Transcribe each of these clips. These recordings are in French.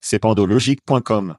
C'est pandologique.com.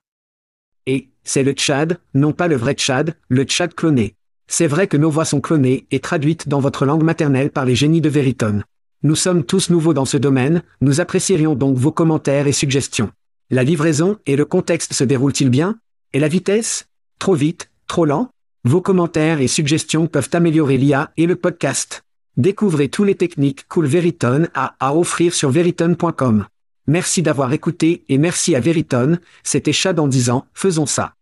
Et, c'est le Tchad, non pas le vrai Tchad, le Tchad cloné. C'est vrai que nos voix sont clonées et traduites dans votre langue maternelle par les génies de Veritone. Nous sommes tous nouveaux dans ce domaine, nous apprécierions donc vos commentaires et suggestions. La livraison et le contexte se déroulent-ils bien? Et la vitesse? Trop vite? Trop lent? Vos commentaires et suggestions peuvent améliorer l'IA et le podcast. Découvrez tous les techniques Cool Veritone a à offrir sur veritone.com. Merci d'avoir écouté et merci à Veritone, c'était Chad en disant, faisons ça.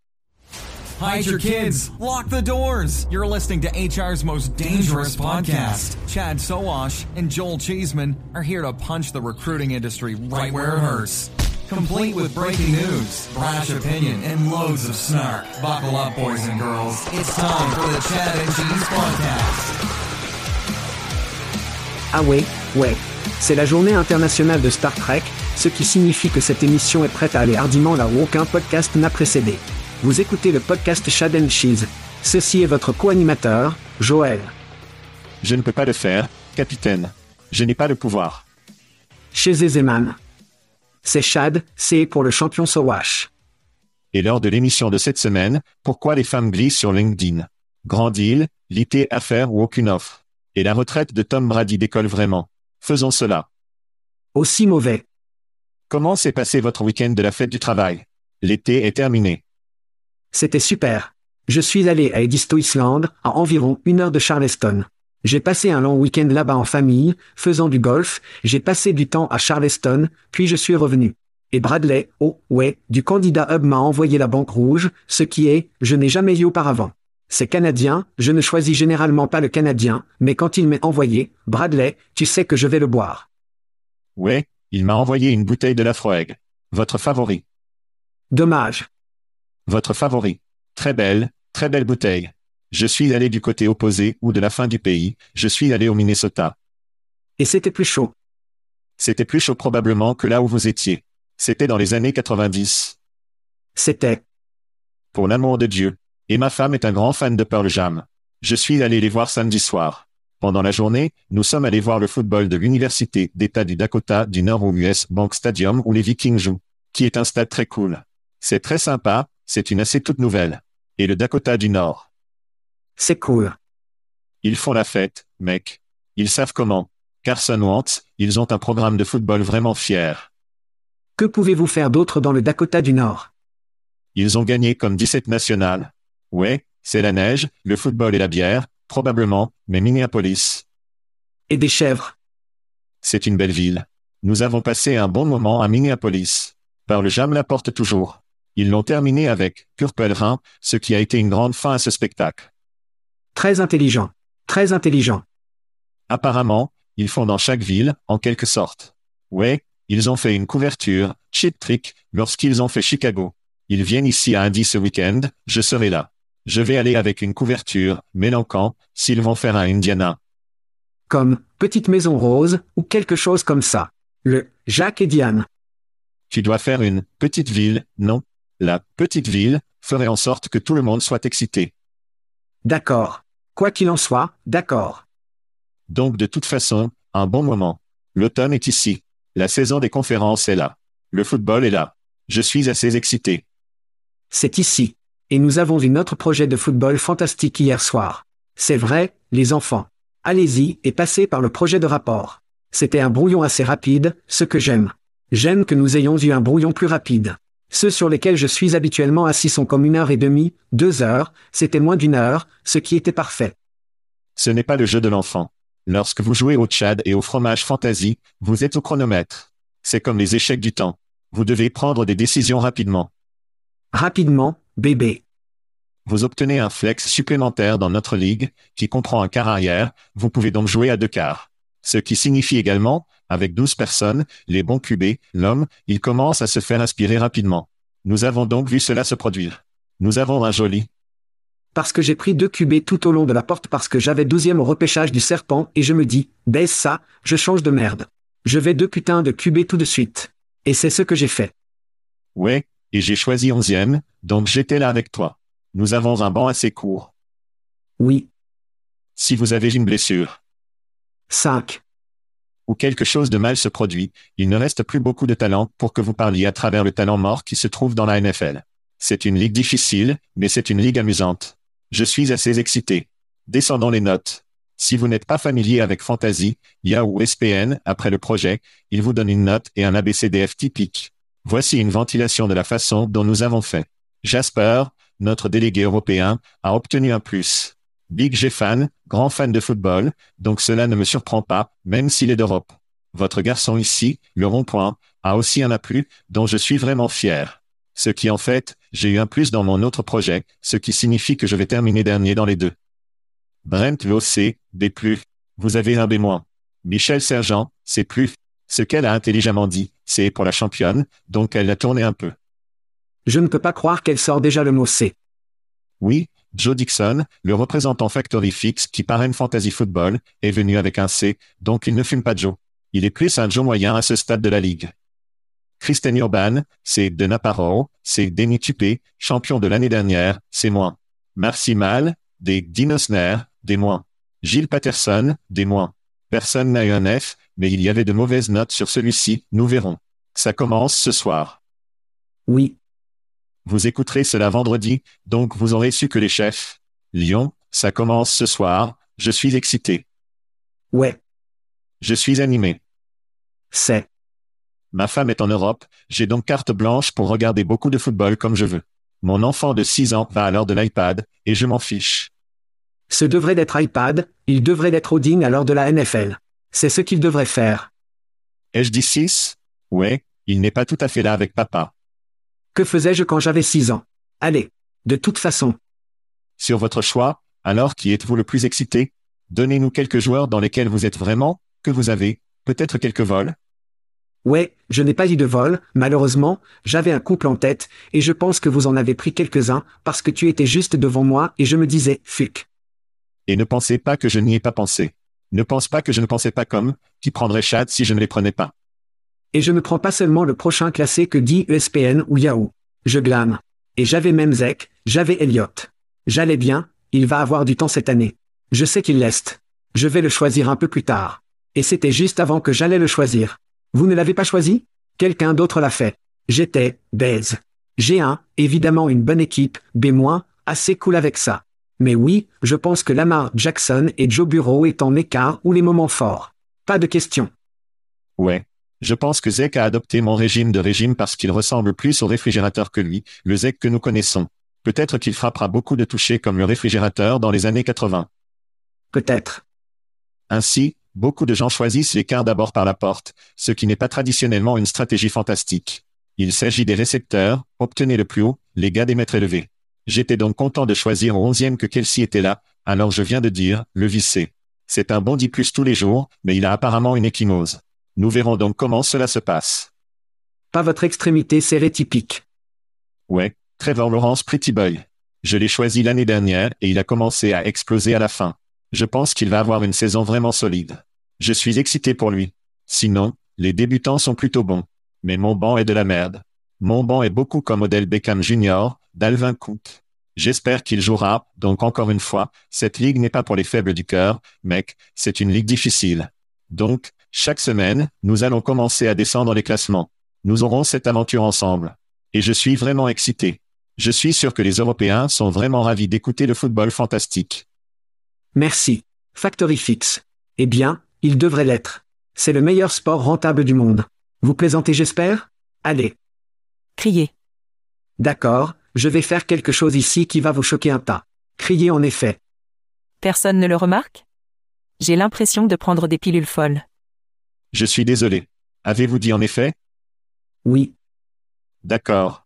Hide your kids. Lock the doors. You're listening to HR's most dangerous podcast. Chad Soash and Joel Cheeseman are here to punch the recruiting industry right where it hurts. Complete with breaking news, brash opinion, and loads of snark. Buckle up, boys and girls. It's time for the Chad and Cheese Podcast. Ah ouais, ouais. C'est la journée internationale de Star Trek, ce qui signifie que cette émission est prête à aller hardiment là où aucun podcast n'a précédé. Vous écoutez le podcast Chad and Cheese. Ceci est votre co-animateur, Joël. Je ne peux pas le faire, capitaine. Je n'ai pas le pouvoir. Chez Zeman. C'est Chad, c'est pour le champion Sowash. Et lors de l'émission de cette semaine, pourquoi les femmes glissent sur LinkedIn? Grand deal, l'IT affaire ou aucune offre. Et la retraite de Tom Brady décolle vraiment. Faisons cela. Aussi mauvais. Comment s'est passé votre week-end de la fête du travail? L'été est terminé. C'était super. Je suis allé à Edisto Island, à environ une heure de Charleston. J'ai passé un long week-end là-bas en famille, faisant du golf, j'ai passé du temps à Charleston, puis je suis revenu. Et Bradley, oh, ouais, du candidat Hub m'a envoyé la banque rouge, ce qui est, je n'ai jamais eu auparavant. C'est canadien, je ne choisis généralement pas le canadien, mais quand il m'est envoyé, Bradley, tu sais que je vais le boire. Ouais, il m'a envoyé une bouteille de la Froeg. Votre favori. Dommage. Votre favori. Très belle, très belle bouteille. Je suis allé du côté opposé ou de la fin du pays, je suis allé au Minnesota. Et c'était plus chaud. C'était plus chaud probablement que là où vous étiez. C'était dans les années 90. C'était. Pour l'amour de Dieu. Et ma femme est un grand fan de Pearl Jam. Je suis allé les voir samedi soir. Pendant la journée, nous sommes allés voir le football de l'Université d'État du Dakota du Nord au US Bank Stadium où les Vikings jouent, qui est un stade très cool. C'est très sympa, c'est une assez toute nouvelle. Et le Dakota du Nord? C'est cool. Ils font la fête, mec. Ils savent comment. Carson Wentz, ils ont un programme de football vraiment fier. Que pouvez-vous faire d'autre dans le Dakota du Nord? Ils ont gagné comme 17 nationales. Ouais, c'est la neige, le football et la bière, probablement, mais Minneapolis. Et des chèvres. C'est une belle ville. Nous avons passé un bon moment à Minneapolis. Par le jam la porte toujours. Ils l'ont terminé avec Purple ce qui a été une grande fin à ce spectacle. Très intelligent. Très intelligent. Apparemment, ils font dans chaque ville, en quelque sorte. Ouais, ils ont fait une couverture, cheat trick, lorsqu'ils ont fait Chicago. Ils viennent ici à Indy ce week-end, je serai là. Je vais aller avec une couverture, Mélancan, s'ils vont faire à Indiana. Comme Petite Maison Rose, ou quelque chose comme ça. Le Jacques et Diane. Tu dois faire une petite ville, non? La petite ville ferait en sorte que tout le monde soit excité. D'accord. Quoi qu'il en soit, d'accord. Donc de toute façon, un bon moment. L'automne est ici. La saison des conférences est là. Le football est là. Je suis assez excité. C'est ici. Et nous avons vu notre projet de football fantastique hier soir. C'est vrai, les enfants. Allez-y et passez par le projet de rapport. C'était un brouillon assez rapide, ce que j'aime. J'aime que nous ayons eu un brouillon plus rapide. Ceux sur lesquels je suis habituellement assis sont comme une heure et demie, deux heures, c'était moins d'une heure, ce qui était parfait. Ce n'est pas le jeu de l'enfant. Lorsque vous jouez au Tchad et au fromage fantasy, vous êtes au chronomètre. C'est comme les échecs du temps. Vous devez prendre des décisions rapidement. Rapidement, bébé. Vous obtenez un flex supplémentaire dans notre ligue, qui comprend un quart arrière, vous pouvez donc jouer à deux quarts. Ce qui signifie également, avec 12 personnes, les bons QB, l'homme, il commence à se faire inspirer rapidement. Nous avons donc vu cela se produire. Nous avons un joli. Parce que j'ai pris deux QB tout au long de la porte parce que j'avais douzième au repêchage du serpent et je me dis, baisse ça, je change de merde. Je vais deux putains de QB tout de suite. Et c'est ce que j'ai fait. Ouais, et j'ai choisi onzième, donc j'étais là avec toi. Nous avons un banc assez court. Oui. Si vous avez une blessure. 5. Ou quelque chose de mal se produit, il ne reste plus beaucoup de talent pour que vous parliez à travers le talent mort qui se trouve dans la NFL. C'est une ligue difficile, mais c'est une ligue amusante. Je suis assez excité. Descendons les notes. Si vous n'êtes pas familier avec Fantasy, Yahoo SPN, après le projet, il vous donne une note et un ABCDF typique. Voici une ventilation de la façon dont nous avons fait. Jasper, notre délégué européen, a obtenu un plus. Big G fan, grand fan de football, donc cela ne me surprend pas, même s'il est d'Europe. Votre garçon ici, le rond-point, a aussi un plus, dont je suis vraiment fier. Ce qui en fait, j'ai eu un plus dans mon autre projet, ce qui signifie que je vais terminer dernier dans les deux. Brent VOC, B+. Vous avez un B-. Michel Sergent, c'est plus. Ce qu'elle a intelligemment dit, c'est pour la championne, donc elle l'a tourné un peu. Je ne peux pas croire qu'elle sort déjà le mot C. Oui, Joe Dixon, le représentant Factory Fix qui parraine Fantasy Football, est venu avec un C, donc il ne fume pas Joe. Il est plus un Joe moyen à ce stade de la ligue. Kristen Urban, c'est de Naparro, c'est Denny Tupé, champion de l'année dernière, c'est moins. Merci Mal, des Dinosner, des moins. Gilles Patterson, des moins. Personne n'a eu un F, mais il y avait de mauvaises notes sur celui-ci, nous verrons. Ça commence ce soir. Oui. Vous écouterez cela vendredi, donc vous aurez su que les chefs. Lyon, ça commence ce soir, je suis excité. Ouais. Je suis animé. C'est. Ma femme est en Europe, j'ai donc carte blanche pour regarder beaucoup de football comme je veux. Mon enfant de 6 ans va à l'heure de l'iPad, et je m'en fiche. Ce devrait d'être iPad, il devrait être Odin à l'heure de la NFL. C'est ce qu'il devrait faire. Ai-je dit 6 Ouais, il n'est pas tout à fait là avec papa. Que faisais-je quand j'avais 6 ans? Allez. De toute façon. Sur votre choix, alors qui êtes-vous le plus excité? Donnez-nous quelques joueurs dans lesquels vous êtes vraiment, que vous avez, peut-être quelques vols Ouais, je n'ai pas dit de vol, malheureusement, j'avais un couple en tête, et je pense que vous en avez pris quelques-uns, parce que tu étais juste devant moi et je me disais, fuck. Et ne pensez pas que je n'y ai pas pensé. Ne pense pas que je ne pensais pas comme, qui prendrait Chad si je ne les prenais pas. Et je ne prends pas seulement le prochain classé que dit ESPN ou Yahoo. Je glane. Et j'avais même Zek, j'avais Elliott. J'allais bien, il va avoir du temps cette année. Je sais qu'il l'est. Je vais le choisir un peu plus tard. Et c'était juste avant que j'allais le choisir. Vous ne l'avez pas choisi? Quelqu'un d'autre l'a fait. J'étais, baise. J'ai un, évidemment une bonne équipe, B-, assez cool avec ça. Mais oui, je pense que Lamar Jackson et Joe Bureau est en écart ou les moments forts. Pas de question. Ouais. Je pense que Zek a adopté mon régime de régime parce qu'il ressemble plus au réfrigérateur que lui, le Zek que nous connaissons. Peut-être qu'il frappera beaucoup de touchés comme le réfrigérateur dans les années 80. Peut-être. Ainsi, beaucoup de gens choisissent l'écart d'abord par la porte, ce qui n'est pas traditionnellement une stratégie fantastique. Il s'agit des récepteurs, obtenez le plus haut, les gars des mètres élevés. J'étais donc content de choisir au onzième que Kelsey était là, alors je viens de dire, le vissé. C'est un bon 10 plus tous les jours, mais il a apparemment une échymose. Nous verrons donc comment cela se passe. Pas votre extrémité serrée typique. Ouais, Trevor Lawrence Pretty Boy. Je l'ai choisi l'année dernière et il a commencé à exploser à la fin. Je pense qu'il va avoir une saison vraiment solide. Je suis excité pour lui. Sinon, les débutants sont plutôt bons. Mais mon banc est de la merde. Mon banc est beaucoup comme Odell Beckham Jr., d'Alvin Cook. J'espère qu'il jouera, donc encore une fois, cette ligue n'est pas pour les faibles du cœur, mec, c'est une ligue difficile. Donc, chaque semaine, nous allons commencer à descendre les classements. Nous aurons cette aventure ensemble. Et je suis vraiment excité. Je suis sûr que les Européens sont vraiment ravis d'écouter le football fantastique. Merci. Factory Fix. Eh bien, il devrait l'être. C'est le meilleur sport rentable du monde. Vous plaisantez j'espère? Allez. Criez. D'accord, je vais faire quelque chose ici qui va vous choquer un tas. Criez en effet. Personne ne le remarque? J'ai l'impression de prendre des pilules folles. Je suis désolé. Avez-vous dit en effet? Oui, D'accord.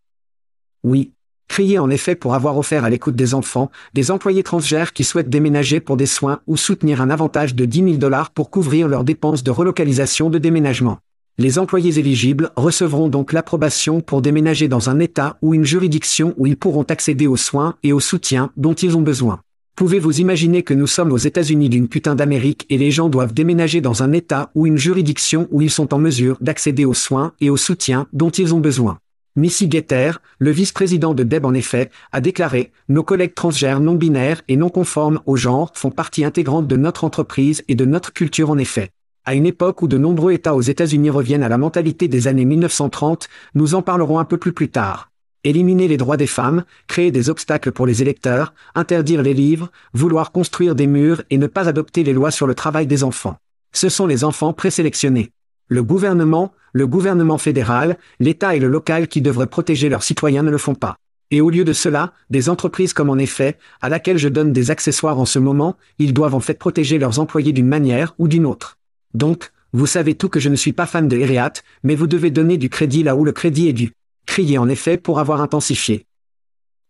oui. Criez en effet pour avoir offert à l'écoute des enfants, des employés transgères qui souhaitent déménager pour des soins ou soutenir un avantage de 10 000 dollars pour couvrir leurs dépenses de relocalisation de déménagement. Les employés éligibles recevront donc l'approbation pour déménager dans un État ou une juridiction où ils pourront accéder aux soins et au soutien dont ils ont besoin. Pouvez-vous imaginer que nous sommes aux États-Unis d'une putain d'Amérique et les gens doivent déménager dans un État ou une juridiction où ils sont en mesure d'accéder aux soins et au soutien dont ils ont besoin? Missy Getter, le vice-président de Deb en effet, a déclaré « Nos collègues transgères non binaires et non conformes au genre font partie intégrante de notre entreprise et de notre culture en effet. À une époque où de nombreux États aux États-Unis reviennent à la mentalité des années 1930, nous en parlerons un peu plus plus tard. Éliminer les droits des femmes, créer des obstacles pour les électeurs, interdire les livres, vouloir construire des murs et ne pas adopter les lois sur le travail des enfants. Ce sont les enfants présélectionnés. Le gouvernement, le gouvernement fédéral, l'État et le local qui devraient protéger leurs citoyens ne le font pas. Et au lieu de cela, des entreprises comme en effet, à laquelle je donne des accessoires en ce moment, ils doivent en fait protéger leurs employés d'une manière ou d'une autre. Donc, vous savez tout que je ne suis pas fan de Eriat, mais vous devez donner du crédit là où le crédit est dû. Criez en effet pour avoir intensifié.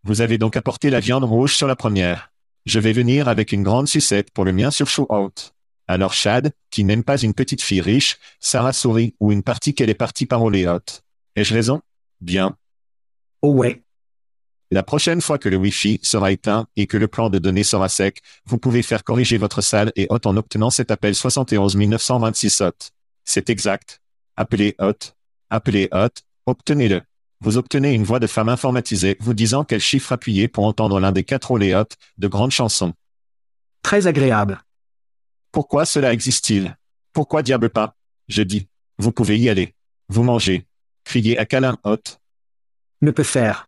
Vous avez donc apporté la viande rouge sur la première. Je vais venir avec une grande sucette pour le mien sur Shootout. Alors Chad, qui n'aime pas une petite fille riche, Sarah sourit ou une partie qu'elle est partie par Oléot. Ai-je raison? Bien. Oh ouais, La prochaine fois que le Wi-Fi sera éteint et que le plan de données sera sec, vous pouvez faire corriger votre salle et hôte en obtenant cet appel 71 926 hot. C'est exact. Appelez hot. Appelez hot. Obtenez-le. Vous obtenez une voix de femme informatisée vous disant quel chiffre appuyer pour entendre l'un des quatre Oléot de grandes chansons. très agréable. Pourquoi cela existe-t-il? Pourquoi diable pas? Je dis. Vous pouvez y aller. Vous mangez. Criez à câlin hot. Ne peut faire.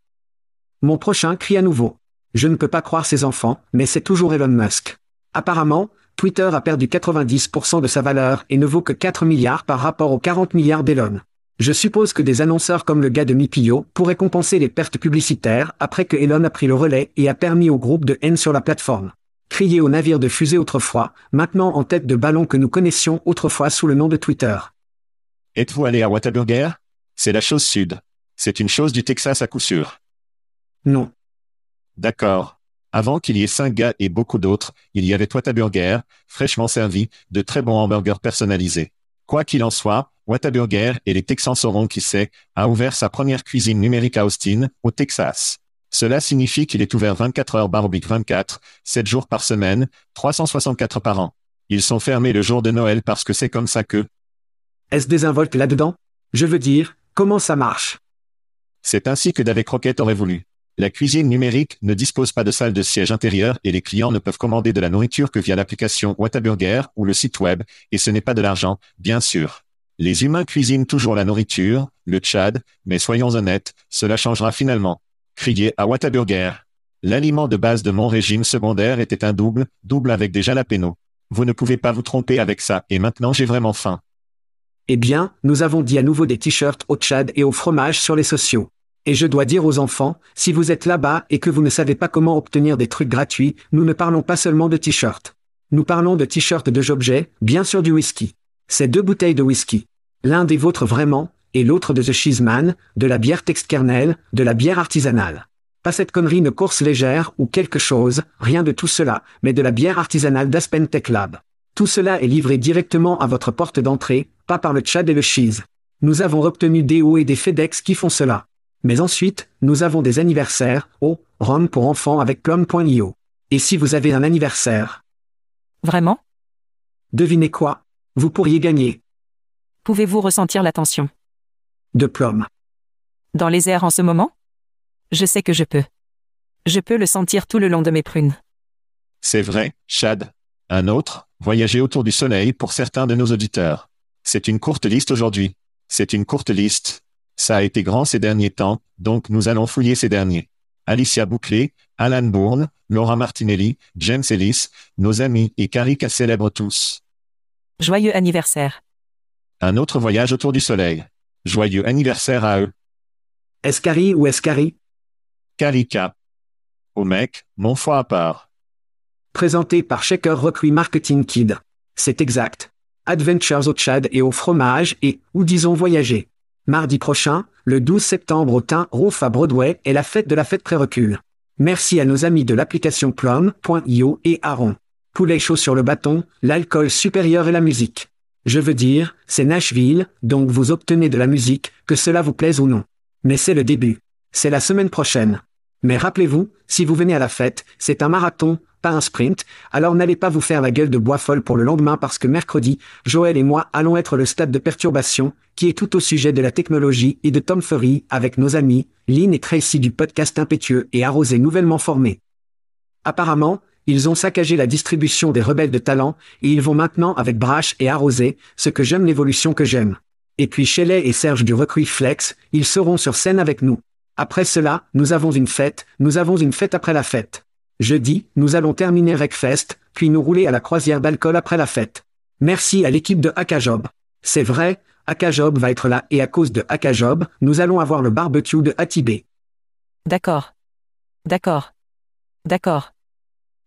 Mon prochain crie à nouveau. Je ne peux pas croire ces enfants, mais c'est toujours Elon Musk. Apparemment, Twitter a perdu 90% de sa valeur et ne vaut que 4 milliards par rapport aux 40 milliards d'Elon. Je suppose que des annonceurs comme le gars de Mipio pourraient compenser les pertes publicitaires après que Elon a pris le relais et a permis au groupe de haine sur la plateforme. Crier au navire de fusée autrefois, maintenant en tête de ballon que nous connaissions autrefois sous le nom de Twitter. Êtes-vous allé à Whataburger? C'est la chose sud. C'est une chose du Texas à coup sûr. Non. D'accord. Avant qu'il y ait cinq gars et beaucoup d'autres, il y avait Whataburger, fraîchement servi, de très bons hamburgers personnalisés. Quoi qu'il en soit, Whataburger et les Texans sauront qui c'est, a ouvert sa première cuisine numérique à Austin, au Texas. Cela signifie qu'il est ouvert 24 heures barobic 24, 7 jours par semaine, 364 par an. Ils sont fermés le jour de Noël parce que c'est comme ça que, Est-ce désinvolte là-dedans? Je veux dire, comment ça marche? C'est ainsi que David Crockett aurait voulu. La cuisine numérique ne dispose pas de salle de siège intérieure et les clients ne peuvent commander de la nourriture que via l'application Whataburger ou le site web, et ce n'est pas de l'argent, bien sûr. Les humains cuisinent toujours la nourriture, le Tchad, mais soyons honnêtes, cela changera finalement. Criez à Whataburger. L'aliment de base de mon régime secondaire était un double, double avec des jalapenos. Vous ne pouvez pas vous tromper avec ça, et maintenant j'ai vraiment faim. Eh bien, nous avons dit à nouveau des t-shirts au Tchad et au fromage sur les sociaux. Et je dois dire aux enfants, si vous êtes là-bas et que vous ne savez pas comment obtenir des trucs gratuits, nous ne parlons pas seulement de t-shirts. Nous parlons de t-shirts de Jobjet, bien sûr du whisky. C'est deux bouteilles de whisky. L'un des vôtres vraiment, et l'autre de The Cheeseman, de la bière Textkernel, de la bière artisanale. Pas cette connerie de course légère ou quelque chose, rien de tout cela, mais de la bière artisanale d'Aspen Tech Lab. Tout cela est livré directement à votre porte d'entrée, pas par le Tchad et le Cheese. Nous avons obtenu des hauts et des FedEx qui font cela. Mais ensuite, nous avons des anniversaires, oh, Rome pour enfants avec plum.io. Et si vous avez un anniversaire, Vraiment? Devinez quoi? Vous pourriez gagner Pouvez-vous ressentir la tension de plum. Dans les airs en ce moment? Je sais que je peux. Je peux le sentir tout le long de mes prunes. C'est vrai, Chad. Un autre, voyager autour du soleil pour certains de nos auditeurs. C'est une courte liste aujourd'hui. C'est une courte liste. Ça a été grand ces derniers temps, donc nous allons fouiller ces derniers. Alicia Bouclé, Alan Bourne, Laura Martinelli, James Ellis, nos amis et Karika célèbrent tous. Joyeux anniversaire. Un autre voyage autour du soleil. Joyeux anniversaire à eux. Escari ou Escari Carica. Oh mec, mon foie à part. Présenté par Shaker Recruit Marketing Kid. C'est exact. Adventures au Tchad et au fromage et, ou disons voyager. Mardi prochain, le 12 septembre au Teint Rouf à Broadway est la fête de la fête pré-recul. Merci à nos amis de l'application Plum.io et Aaron. Poulet chaud sur le bâton, l'alcool supérieur et la musique. Je veux dire, c'est Nashville, donc vous obtenez de la musique, que cela vous plaise ou non. Mais c'est le début. C'est la semaine prochaine. Mais rappelez-vous, si vous venez à la fête, c'est un marathon, pas un sprint, alors n'allez pas vous faire la gueule de bois folle pour le lendemain parce que mercredi, Joël et moi allons être le stade de perturbation, qui est tout au sujet de la technologie et de Tom Furry avec nos amis, Lynn et Tracy du podcast impétueux et arrosé nouvellement formé. Apparemment, ils ont saccagé la distribution des rebelles de talent, et ils vont maintenant avec Brash et Arrosé, ce que j'aime l'évolution que j'aime. Et puis Shelley et Serge du Recruit Flex, ils seront sur scène avec nous. Après cela, nous avons une fête, nous avons une fête après la fête. Jeudi, nous allons terminer avec Fest, puis nous rouler à la croisière d'alcool après la fête. Merci à l'équipe de Akajob. C'est vrai, Akajob va être là et à cause de Akajob, nous allons avoir le barbecue de Atibé. D'accord. D'accord. D'accord.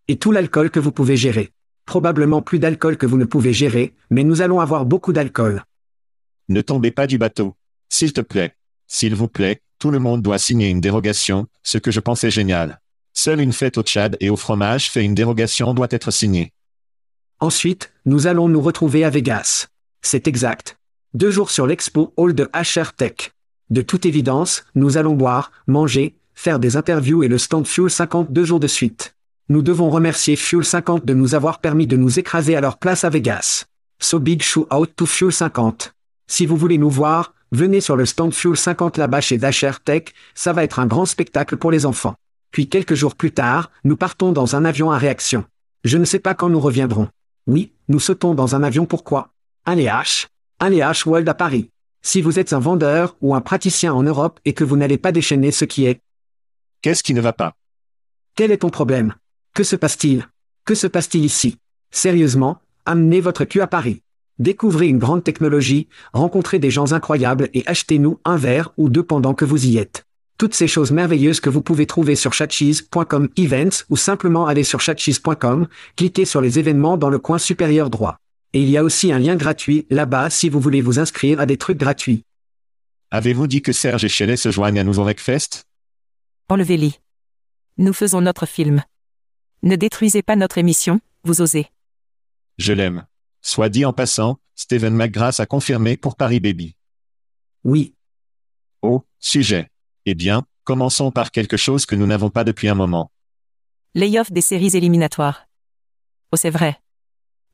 Et tout l'alcool que vous pouvez gérer. Probablement plus d'alcool que vous ne pouvez gérer, mais nous allons avoir beaucoup d'alcool. Ne tombez pas du bateau. S'il te plaît. S'il vous plaît, tout le monde doit signer une dérogation, ce que je pensais génial. Seule une fête au Tchad et au fromage fait une dérogation doit être signée. Ensuite, nous allons nous retrouver à Vegas. C'est exact. Deux jours sur l'expo Hall de HR Tech. De toute évidence, nous allons boire, manger, faire des interviews et le stand Fuel 50 deux jours de suite. Nous devons remercier Fuel 50 de nous avoir permis de nous écraser à leur place à Vegas. So big show out to Fuel 50. Si vous voulez nous voir, venez sur le stand Fuel 50 là-bas chez Dasher Tech, ça va être un grand spectacle pour les enfants. Puis quelques jours plus tard, nous partons dans un avion à réaction. Je ne sais pas quand nous reviendrons. Oui, nous sautons dans un avion pourquoi? Un H. Un H World à Paris. Si vous êtes un vendeur ou un praticien en Europe et que vous n'allez pas déchaîner ce qui est. Qu'est-ce qui ne va pas? Quel est ton problème? Que se passe-t-il? Que se passe-t-il ici? Sérieusement, amenez votre cul à Paris. Découvrez une grande technologie, rencontrez des gens incroyables et achetez-nous un verre ou deux pendant que vous y êtes. Toutes ces choses merveilleuses que vous pouvez trouver sur chatcheese.com events ou simplement aller sur chatcheese.com, cliquez sur les événements dans le coin supérieur droit. Et il y a aussi un lien gratuit là-bas si vous voulez vous inscrire à des trucs gratuits. Avez-vous dit que Serge et Shelley se joignent à nous avec Fest Enlevez-les. Nous faisons notre film. Ne détruisez pas notre émission, vous osez. Je l'aime. Soit dit en passant, Steven McGrath a confirmé pour Paris Baby. Oui. Oh, sujet. Eh bien, commençons par quelque chose que nous n'avons pas depuis un moment. Layoff des séries éliminatoires. Oh, c'est vrai.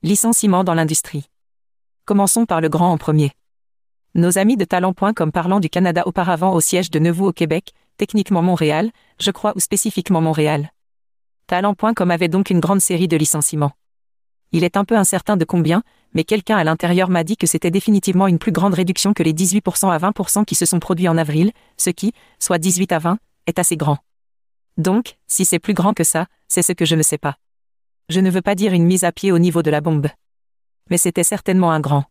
Licenciement dans l'industrie. Commençons par le grand en premier. Nos amis de Talent.com parlant du Canada auparavant au siège de Neuvaux au Québec, techniquement Montréal, je crois ou spécifiquement Montréal. Talent.com avait donc une grande série de licenciements. Il est un peu incertain de combien, mais quelqu'un à l'intérieur m'a dit que c'était définitivement une plus grande réduction que les 18% à 20% qui se sont produits en avril, ce qui, soit 18 à 20, est assez grand. Donc, si c'est plus grand que ça, c'est ce que je ne sais pas. Je ne veux pas dire une mise à pied au niveau de la bombe. Mais c'était certainement un grand.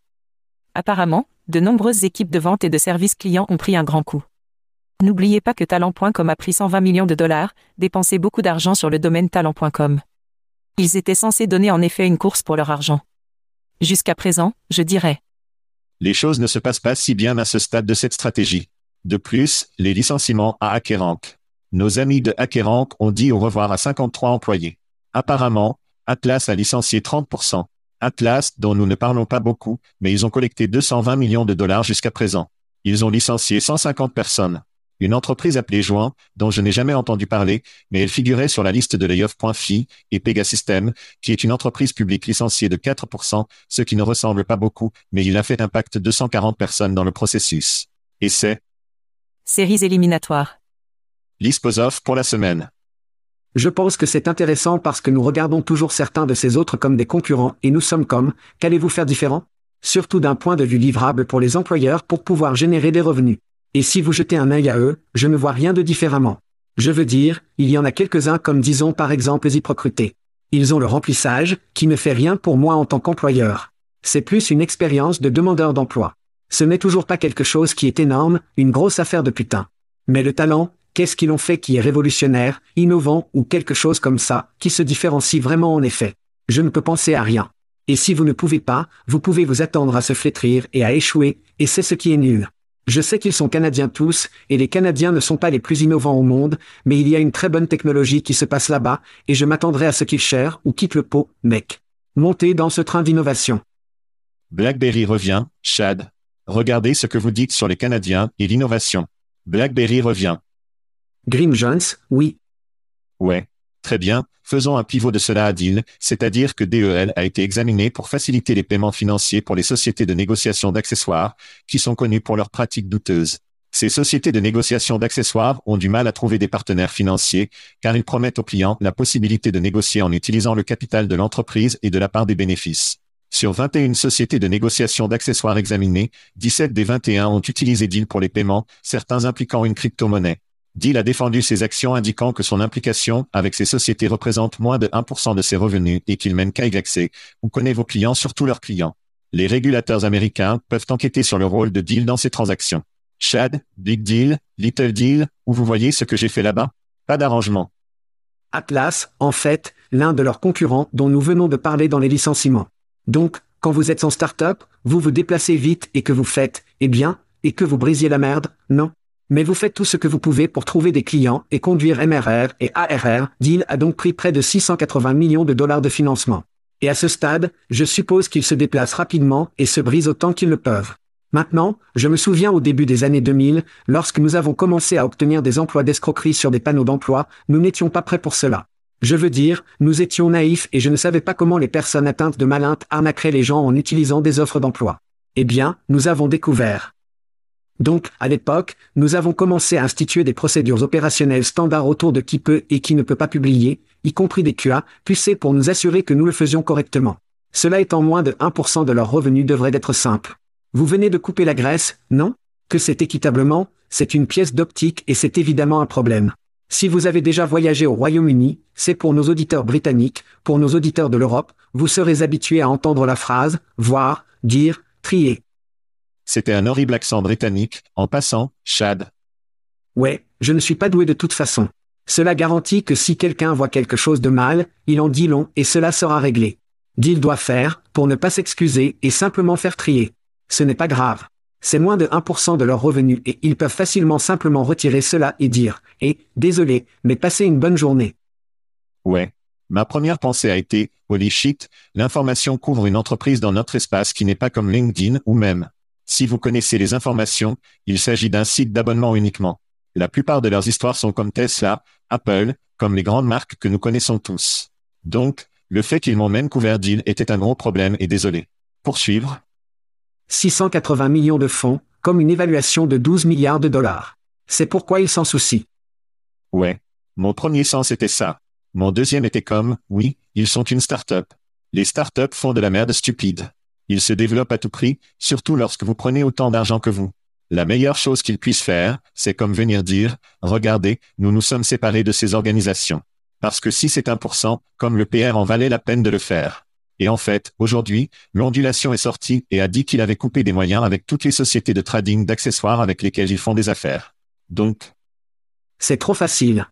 Apparemment, de nombreuses équipes de vente et de services clients ont pris un grand coup. N'oubliez pas que Talent.com a pris 120 millions de dollars, dépensé beaucoup d'argent sur le domaine Talent.com. Ils étaient censés donner en effet une course pour leur argent. Jusqu'à présent, je dirais. Les choses ne se passent pas si bien à ce stade de cette stratégie. De plus, les licenciements à Hackerank. Nos amis de Hackerank ont dit au revoir à 53 employés. Apparemment, Atlas a licencié 30%. Atlas, dont nous ne parlons pas beaucoup, mais ils ont collecté 220 millions de dollars jusqu'à présent. Ils ont licencié 150 personnes. Une entreprise appelée Joint, dont je n'ai jamais entendu parler, mais elle figurait sur la liste de layoff.fi et Pegasystem, qui est une entreprise publique licenciée de 4%, ce qui ne ressemble pas beaucoup, mais il a fait impact 240 personnes dans le processus. Et c'est Séries éliminatoires. Lisposov pour la semaine. Je pense que c'est intéressant parce que nous regardons toujours certains de ces autres comme des concurrents et nous sommes comme, qu'allez-vous faire différent? Surtout d'un point de vue livrable pour les employeurs pour pouvoir générer des revenus. Et si vous jetez un œil à eux, je ne vois rien de différemment. Je veux dire, il y en a quelques-uns comme disons par exemple Ziprecruté. Ils ont le remplissage, qui ne fait rien pour moi en tant qu'employeur. C'est plus une expérience de demandeur d'emploi. Ce n'est toujours pas quelque chose qui est énorme, une grosse affaire de putain. Mais le talent, Qu'est-ce qu'ils ont fait qui est révolutionnaire, innovant ou quelque chose comme ça, qui se différencie vraiment en effet? Je ne peux penser à rien. Et si vous ne pouvez pas, vous pouvez vous attendre à se flétrir et à échouer, et c'est ce qui est nul. Je sais qu'ils sont Canadiens tous, et les Canadiens ne sont pas les plus innovants au monde, mais il y a une très bonne technologie qui se passe là-bas, et je m'attendrai à ce qu'ils chèrent ou quittent le pot, mec. Montez dans ce train d'innovation. BlackBerry revient, Chad. Regardez ce que vous dites sur les Canadiens et l'innovation. BlackBerry revient. Grim Jones, oui. Ouais. Très bien, faisons un pivot de cela à deal, c'est-à-dire que DEL a été examiné pour faciliter les paiements financiers pour les sociétés de négociation d'accessoires, qui sont connues pour leurs pratiques douteuses. Ces sociétés de négociation d'accessoires ont du mal à trouver des partenaires financiers, car ils promettent aux clients la possibilité de négocier en utilisant le capital de l'entreprise et de la part des bénéfices. Sur 21 sociétés de négociation d'accessoires examinées, 17 des 21 ont utilisé Deal pour les paiements, certains impliquant une crypto-monnaie. Deal a défendu ses actions indiquant que son implication avec ces sociétés représente moins de 1% de ses revenus et qu'il mène y ou connaît vos clients sur tous leurs clients. Les régulateurs américains peuvent enquêter sur le rôle de Deal dans ces transactions. Chad, Big Deal, Little Deal, où vous voyez ce que j'ai fait là-bas? Pas d'arrangement. Atlas, en fait, l'un de leurs concurrents dont nous venons de parler dans les licenciements. Donc, quand vous êtes en start-up, vous vous déplacez vite et que vous faites, eh bien, et que vous brisiez la merde, non? Mais vous faites tout ce que vous pouvez pour trouver des clients et conduire MRR et ARR. Deal a donc pris près de 680 millions de dollars de financement. Et à ce stade, je suppose qu'ils se déplacent rapidement et se brisent autant qu'ils le peuvent. Maintenant, je me souviens au début des années 2000, lorsque nous avons commencé à obtenir des emplois d'escroquerie sur des panneaux d'emploi, nous n'étions pas prêts pour cela. Je veux dire, nous étions naïfs et je ne savais pas comment les personnes atteintes de malinte arnaqueraient les gens en utilisant des offres d'emploi. Eh bien, nous avons découvert. Donc, à l'époque, nous avons commencé à instituer des procédures opérationnelles standards autour de qui peut et qui ne peut pas publier, y compris des QA, QC pour nous assurer que nous le faisions correctement. Cela étant moins de 1% de leurs revenus devrait être simple. Vous venez de couper la graisse, non? Que c'est équitablement, c'est une pièce d'optique et c'est évidemment un problème. Si vous avez déjà voyagé au Royaume-Uni, c'est pour nos auditeurs britanniques, pour nos auditeurs de l'Europe, vous serez habitués à entendre la phrase, voir, dire, trier. C'était un horrible accent britannique, en passant, Chad. Ouais, je ne suis pas doué de toute façon. Cela garantit que si quelqu'un voit quelque chose de mal, il en dit long et cela sera réglé. Dit doit faire, pour ne pas s'excuser et simplement faire trier. Ce n'est pas grave. C'est moins de 1% de leurs revenus et ils peuvent facilement simplement retirer cela et dire, eh, désolé, mais passez une bonne journée. Ouais. Ma première pensée a été, holy shit, l'information couvre une entreprise dans notre espace qui n'est pas comme LinkedIn ou même. Si vous connaissez les informations, il s'agit d'un site d'abonnement uniquement. La plupart de leurs histoires sont comme Tesla, Apple, comme les grandes marques que nous connaissons tous. Donc, le fait qu'ils m'ont même couvert deal était un gros problème et désolé. Poursuivre. 680 millions de fonds, comme une évaluation de 12 milliards de dollars. C'est pourquoi ils s'en soucient. Ouais. Mon premier sens était ça. Mon deuxième était comme, oui, ils sont une start-up. Les start-up font de la merde stupide. Ils se développent à tout prix, surtout lorsque vous prenez autant d'argent que vous. La meilleure chose qu'ils puissent faire, c'est comme venir dire, regardez, nous nous sommes séparés de ces organisations. Parce que si c'est 1%, comme le PR en valait la peine de le faire. Et en fait, aujourd'hui, l'ondulation est sortie et a dit qu'il avait coupé des moyens avec toutes les sociétés de trading d'accessoires avec lesquelles ils font des affaires. Donc. C'est trop facile.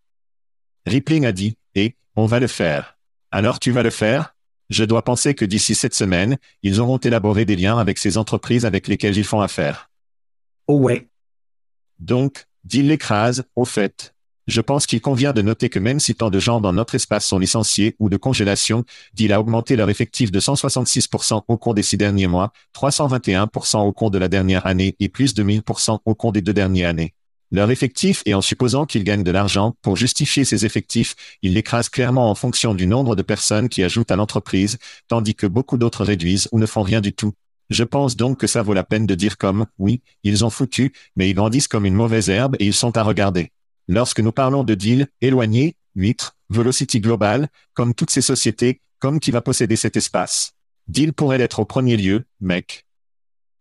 Rippling a dit, et, on va le faire. Alors tu vas le faire? Je dois penser que d'ici cette semaine, ils auront élaboré des liens avec ces entreprises avec lesquelles ils font affaire. Oh ouais. Donc, dit l'écrase, au fait. Je pense qu'il convient de noter que même si tant de gens dans notre espace sont licenciés ou de congélation, DIL a augmenté leur effectif de 166% au cours des six derniers mois, 321% au cours de la dernière année et plus de 1000% au cours des deux dernières années. Leur effectif et en supposant qu'ils gagnent de l'argent pour justifier ces effectifs, ils l'écrasent clairement en fonction du nombre de personnes qui ajoutent à l'entreprise, tandis que beaucoup d'autres réduisent ou ne font rien du tout. Je pense donc que ça vaut la peine de dire comme, oui, ils ont foutu, mais ils grandissent comme une mauvaise herbe et ils sont à regarder. Lorsque nous parlons de deal, éloigné, huître, Velocity Global, comme toutes ces sociétés, comme qui va posséder cet espace. Deal pourrait être au premier lieu, mec.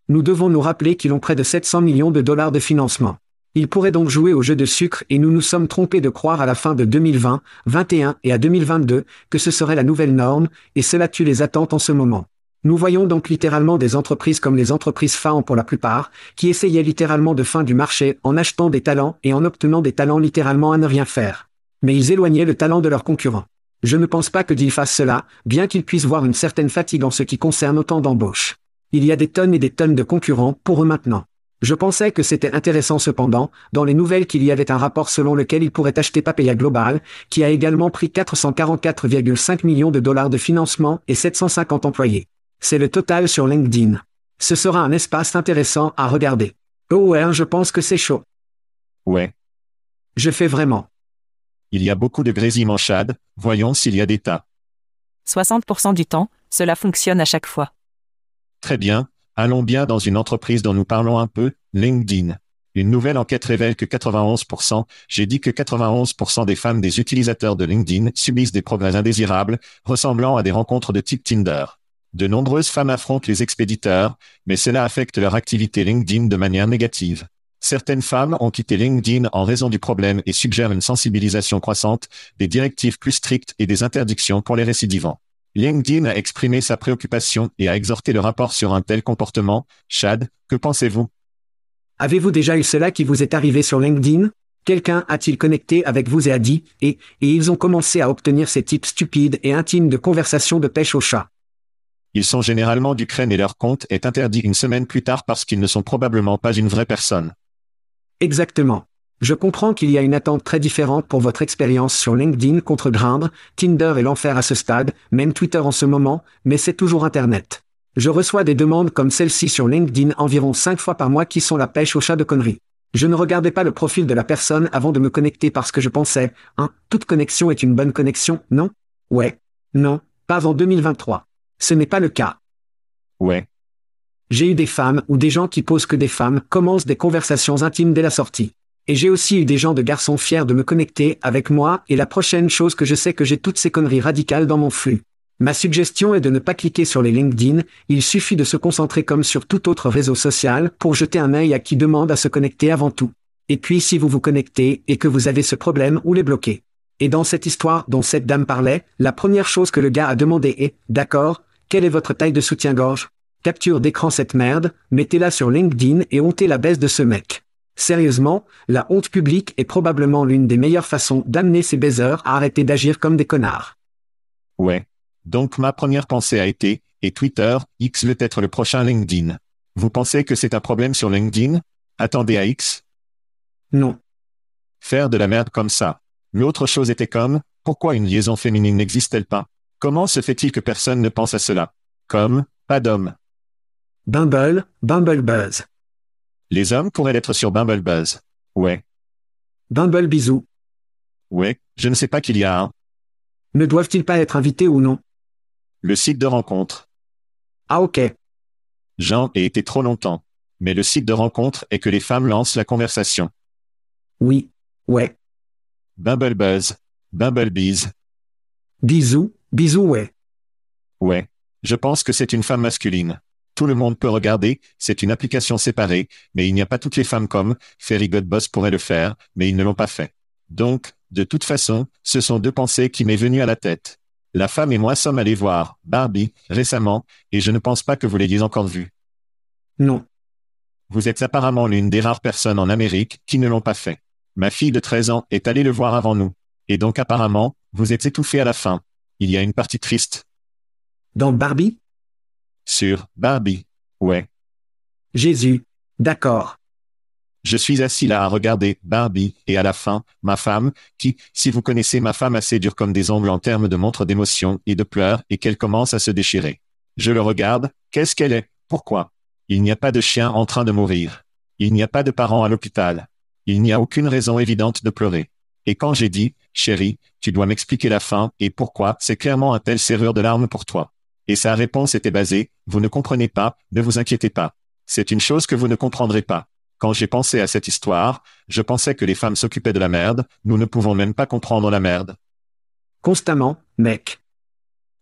Nous devons nous rappeler qu'ils ont près de 700 millions de dollars de financement. Il pourrait donc jouer au jeu de sucre et nous nous sommes trompés de croire à la fin de 2020, 21 et à 2022 que ce serait la nouvelle norme, et cela tue les attentes en ce moment. Nous voyons donc littéralement des entreprises comme les entreprises FAAN pour la plupart, qui essayaient littéralement de fin du marché en achetant des talents et en obtenant des talents littéralement à ne rien faire. Mais ils éloignaient le talent de leurs concurrents. Je ne pense pas que Deal fasse cela, bien qu'ils puissent voir une certaine fatigue en ce qui concerne autant d'embauches. Il y a des tonnes et des tonnes de concurrents pour eux maintenant. Je pensais que c'était intéressant cependant, dans les nouvelles qu'il y avait un rapport selon lequel ils pourraient acheter Papeya Global, qui a également pris 444,5 millions de dollars de financement et 750 employés. C'est le total sur LinkedIn. Ce sera un espace intéressant à regarder. Oh ouais, je pense que c'est chaud. Ouais. Je fais vraiment. Il y a beaucoup de grésillements Chad, voyons s'il y a des tas. 60% du temps, cela fonctionne à chaque fois. Très bien, allons bien dans une entreprise dont nous parlons un peu, LinkedIn. Une nouvelle enquête révèle que 91%, j'ai dit que 91% des femmes des utilisateurs de LinkedIn subissent des progrès indésirables, ressemblant à des rencontres de type Tinder. De nombreuses femmes affrontent les expéditeurs, mais cela affecte leur activité LinkedIn de manière négative. Certaines femmes ont quitté LinkedIn en raison du problème et suggèrent une sensibilisation croissante, des directives plus strictes et des interdictions pour les récidivants. LinkedIn a exprimé sa préoccupation et a exhorté le rapport sur un tel comportement. Chad, que pensez-vous? Avez-vous déjà eu cela qui vous est arrivé sur LinkedIn? Quelqu'un a-t-il connecté avec vous et a dit, et, et ils ont commencé à obtenir ces types stupides et intimes de conversations de pêche au chat. Ils sont généralement d'Ukraine et leur compte est interdit une semaine plus tard parce qu'ils ne sont probablement pas une vraie personne. Exactement. Je comprends qu'il y a une attente très différente pour votre expérience sur LinkedIn contre Grindr, Tinder et l'enfer à ce stade, même Twitter en ce moment, mais c'est toujours Internet. Je reçois des demandes comme celle-ci sur LinkedIn environ cinq fois par mois qui sont la pêche au chat de conneries. Je ne regardais pas le profil de la personne avant de me connecter parce que je pensais, hein, toute connexion est une bonne connexion, non? Ouais. Non, pas en 2023. Ce n'est pas le cas. Ouais. J'ai eu des femmes ou des gens qui posent que des femmes commencent des conversations intimes dès la sortie. Et j'ai aussi eu des gens de garçons fiers de me connecter avec moi et la prochaine chose que je sais que j'ai toutes ces conneries radicales dans mon flux. Ma suggestion est de ne pas cliquer sur les LinkedIn, il suffit de se concentrer comme sur tout autre réseau social pour jeter un œil à qui demande à se connecter avant tout. Et puis si vous vous connectez et que vous avez ce problème ou les bloquer. Et dans cette histoire dont cette dame parlait, la première chose que le gars a demandé est, d'accord, quelle est votre taille de soutien-gorge? Capture d'écran cette merde, mettez-la sur LinkedIn et hontez la baisse de ce mec. Sérieusement, la honte publique est probablement l'une des meilleures façons d'amener ces baiseurs à arrêter d'agir comme des connards. Ouais. Donc ma première pensée a été, et Twitter, X veut être le prochain LinkedIn. Vous pensez que c'est un problème sur LinkedIn? Attendez à X Non. Faire de la merde comme ça. L'autre chose était comme, pourquoi une liaison féminine n'existe-t-elle pas? Comment se fait-il que personne ne pense à cela? Comme, pas d'hommes. Bumble, Bumble Buzz. Les hommes pourraient être sur Bumble Buzz. Ouais. Bumble Bisou. Ouais, je ne sais pas qu'il y a un. Ne doivent-ils pas être invités ou non? Le site de rencontre. Ah ok. Jean ai été trop longtemps. Mais le site de rencontre est que les femmes lancent la conversation. Oui. Ouais. Bumble Buzz. Bumble Bees. Bisous, bisous ouais. Ouais. Je pense que c'est une femme masculine. Tout le monde peut regarder, c'est une application séparée, mais il n'y a pas toutes les femmes comme Ferry Godboss pourrait le faire, mais ils ne l'ont pas fait. Donc, de toute façon, ce sont deux pensées qui m'est venues à la tête. La femme et moi sommes allés voir Barbie récemment, et je ne pense pas que vous l'ayez encore vue. Non. Vous êtes apparemment l'une des rares personnes en Amérique qui ne l'ont pas fait. Ma fille de 13 ans est allée le voir avant nous. Et donc apparemment, vous êtes étouffé à la fin. Il y a une partie triste. Dans Barbie? Sur Barbie. Ouais. Jésus. D'accord. Je suis assis là à regarder Barbie, et à la fin, ma femme, qui, si vous connaissez ma femme assez dure comme des ongles en termes de montre d'émotion et de pleurs, et qu'elle commence à se déchirer. Je le regarde, qu'est-ce qu'elle est? Pourquoi? Il n'y a pas de chien en train de mourir. Il n'y a pas de parents à l'hôpital. Il n'y a aucune raison évidente de pleurer. Et quand j'ai dit, chérie, tu dois m'expliquer la fin et pourquoi, c'est clairement un tel serrure de larmes pour toi. Et sa réponse était basée, vous ne comprenez pas, ne vous inquiétez pas. C'est une chose que vous ne comprendrez pas. Quand j'ai pensé à cette histoire, je pensais que les femmes s'occupaient de la merde, nous ne pouvons même pas comprendre la merde. Constamment, mec.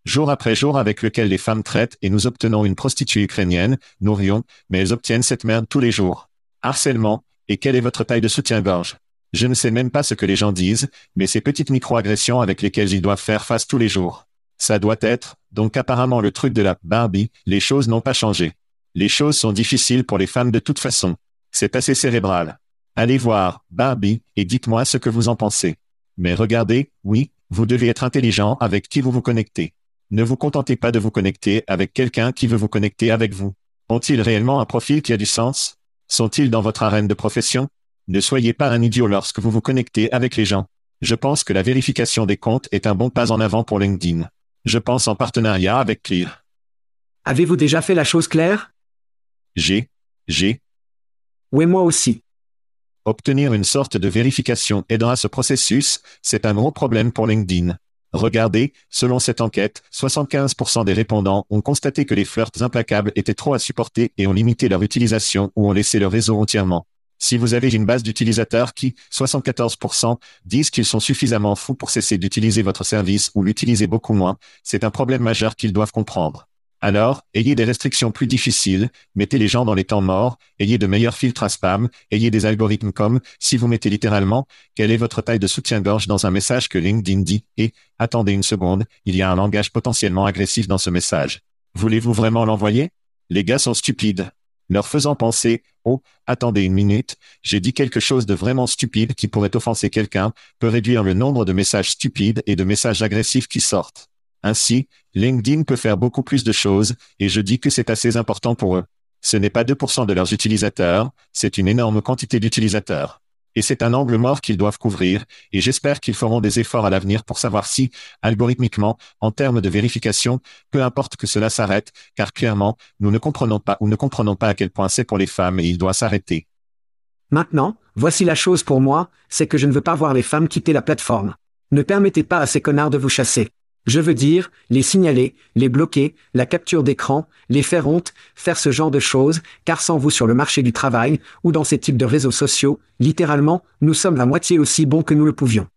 Jour après jour avec lequel les femmes traitent et nous obtenons une prostituée ukrainienne, nous rions, mais elles obtiennent cette merde tous les jours. Harcèlement, et quelle est votre taille de soutien-gorge? Je ne sais même pas ce que les gens disent, mais ces petites micro-agressions avec lesquelles ils doivent faire face tous les jours. Ça doit être, donc apparemment le truc de la Barbie, les choses n'ont pas changé. Les choses sont difficiles pour les femmes de toute façon. C'est assez cérébral. Allez voir, Barbie, et dites-moi ce que vous en pensez. Mais regardez, oui, vous devez être intelligent avec qui vous vous connectez. Ne vous contentez pas de vous connecter avec quelqu'un qui veut vous connecter avec vous. Ont-ils réellement un profil qui a du sens? Sont-ils dans votre arène de profession? Ne soyez pas un idiot lorsque vous vous connectez avec les gens. Je pense que la vérification des comptes est un bon pas en avant pour LinkedIn. Je pense en partenariat avec Clear. Avez-vous déjà fait la chose claire? J'ai, j'ai, Oui, moi aussi. obtenir une sorte de vérification aidant à ce processus, c'est un gros problème pour LinkedIn. Regardez, selon cette enquête, 75% des répondants ont constaté que les flirts implacables étaient trop à supporter et ont limité leur utilisation ou ont laissé leur réseau entièrement. Si vous avez une base d'utilisateurs qui, 74%, disent qu'ils sont suffisamment fous pour cesser d'utiliser votre service ou l'utiliser beaucoup moins, c'est un problème majeur qu'ils doivent comprendre. Alors, ayez des restrictions plus difficiles, mettez les gens dans les temps morts, ayez de meilleurs filtres à spam, ayez des algorithmes comme, si vous mettez littéralement, quelle est votre taille de soutien-gorge dans un message que LinkedIn dit, et, attendez une seconde, il y a un langage potentiellement agressif dans ce message. Voulez-vous vraiment l'envoyer? Les gars sont stupides. Leur faisant penser, oh, attendez une minute, j'ai dit quelque chose de vraiment stupide qui pourrait offenser quelqu'un, peut réduire le nombre de messages stupides et de messages agressifs qui sortent. Ainsi, LinkedIn peut faire beaucoup plus de choses, et je dis que c'est assez important pour eux. Ce n'est pas 2% de leurs utilisateurs, c'est une énorme quantité d'utilisateurs. Et c'est un angle mort qu'ils doivent couvrir, et j'espère qu'ils feront des efforts à l'avenir pour savoir si, algorithmiquement, en termes de vérification, peu importe que cela s'arrête, car clairement, nous ne comprenons pas ou ne comprenons pas à quel point c'est pour les femmes et il doit s'arrêter. Maintenant, voici la chose pour moi, c'est que je ne veux pas voir les femmes quitter la plateforme. Ne permettez pas à ces connards de vous chasser. Je veux dire, les signaler, les bloquer, la capture d'écran, les faire honte, faire ce genre de choses, car sans vous sur le marché du travail, ou dans ces types de réseaux sociaux, littéralement, nous sommes la moitié aussi bons que nous le pouvions.